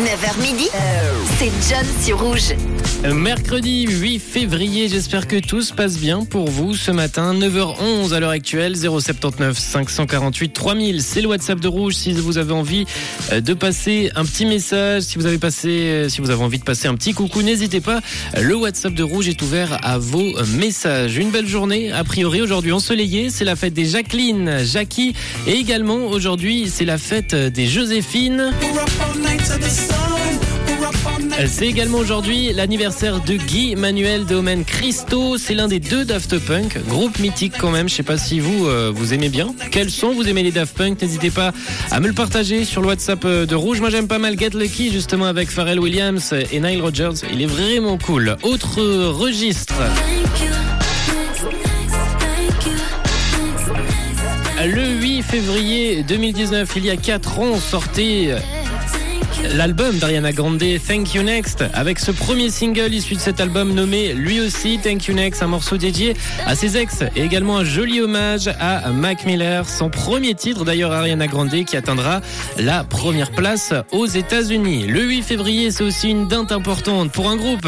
9h midi, c'est John sur Rouge. Mercredi 8 février, j'espère que tout se passe bien pour vous ce matin, 9h11 à l'heure actuelle, 079 548 3000, c'est le WhatsApp de Rouge si vous avez envie euh, de passer un petit message, si vous avez passé, euh, si vous avez envie de passer un petit coucou, n'hésitez pas, le WhatsApp de Rouge est ouvert à vos messages. Une belle journée, a priori aujourd'hui ensoleillée, c'est la fête des Jacqueline, Jackie et également aujourd'hui c'est la fête des Joséphine. C'est également aujourd'hui l'anniversaire de Guy Manuel de Omen Christo. C'est l'un des deux Daft Punk, groupe mythique quand même. Je sais pas si vous euh, vous aimez bien. Quels sont vous aimez les Daft Punk? N'hésitez pas à me le partager sur le WhatsApp euh, de Rouge. Moi j'aime pas mal Get Lucky justement avec Pharrell Williams et Nile Rodgers. Il est vraiment cool. Autre registre. Le 8 février 2019, il y a 4 ans, sortait l'album d'Ariana Grande Thank You Next avec ce premier single issu de cet album nommé lui aussi Thank You Next, un morceau dédié à ses ex et également un joli hommage à Mac Miller, son premier titre d'ailleurs Ariana Grande qui atteindra la première place aux États-Unis. Le 8 février, c'est aussi une date importante pour un groupe.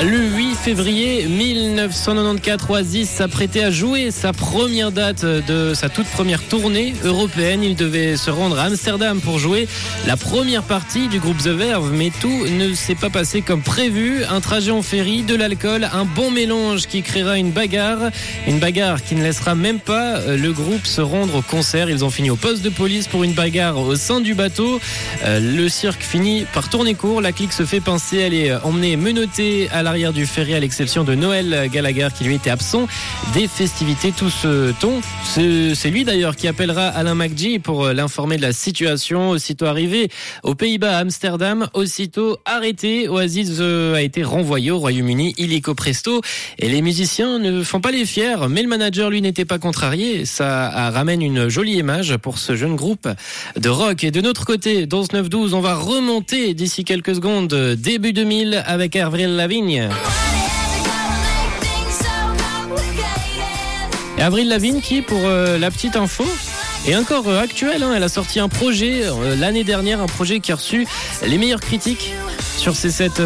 Le 8 février 1994, Oasis s'apprêtait à jouer sa première date de sa toute première tournée européenne. Il devait se rendre à Amsterdam pour jouer la première partie du groupe The Verve, mais tout ne s'est pas passé comme prévu. Un trajet en ferry, de l'alcool, un bon mélange qui créera une bagarre, une bagarre qui ne laissera même pas le groupe se rendre au concert. Ils ont fini au poste de police pour une bagarre au sein du bateau. Le cirque finit par tourner court, la clique se fait pincer, elle est emmenée menottée à l'arrière du ferry à l'exception de Noël Gallagher qui lui était absent des festivités tout ce ton. C'est lui d'ailleurs qui appellera Alain McGee pour l'informer de la situation. Aussitôt arrivé aux Pays-Bas à Amsterdam, aussitôt arrêté, Oasis a été renvoyé au Royaume-Uni illico presto et les musiciens ne font pas les fiers, mais le manager lui n'était pas contrarié. Ça ramène une jolie image pour ce jeune groupe de rock. Et de notre côté, dans ce 9-12, on va remonter d'ici quelques secondes début 2000 avec Avril Lavigne. Et Avril Lavigne qui, pour euh, la petite info, est encore euh, actuelle. Hein. Elle a sorti un projet euh, l'année dernière, un projet qui a reçu les meilleures critiques sur ces sept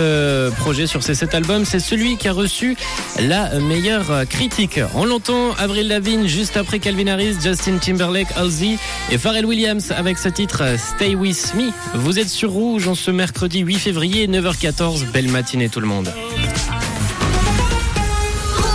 projets, sur ces sept albums. C'est celui qui a reçu la meilleure critique. On l'entend, Avril Lavigne, juste après Calvin Harris, Justin Timberlake, Halsey et Pharrell Williams avec ce titre Stay With Me. Vous êtes sur Rouge en ce mercredi 8 février, 9h14. Belle matinée tout le monde.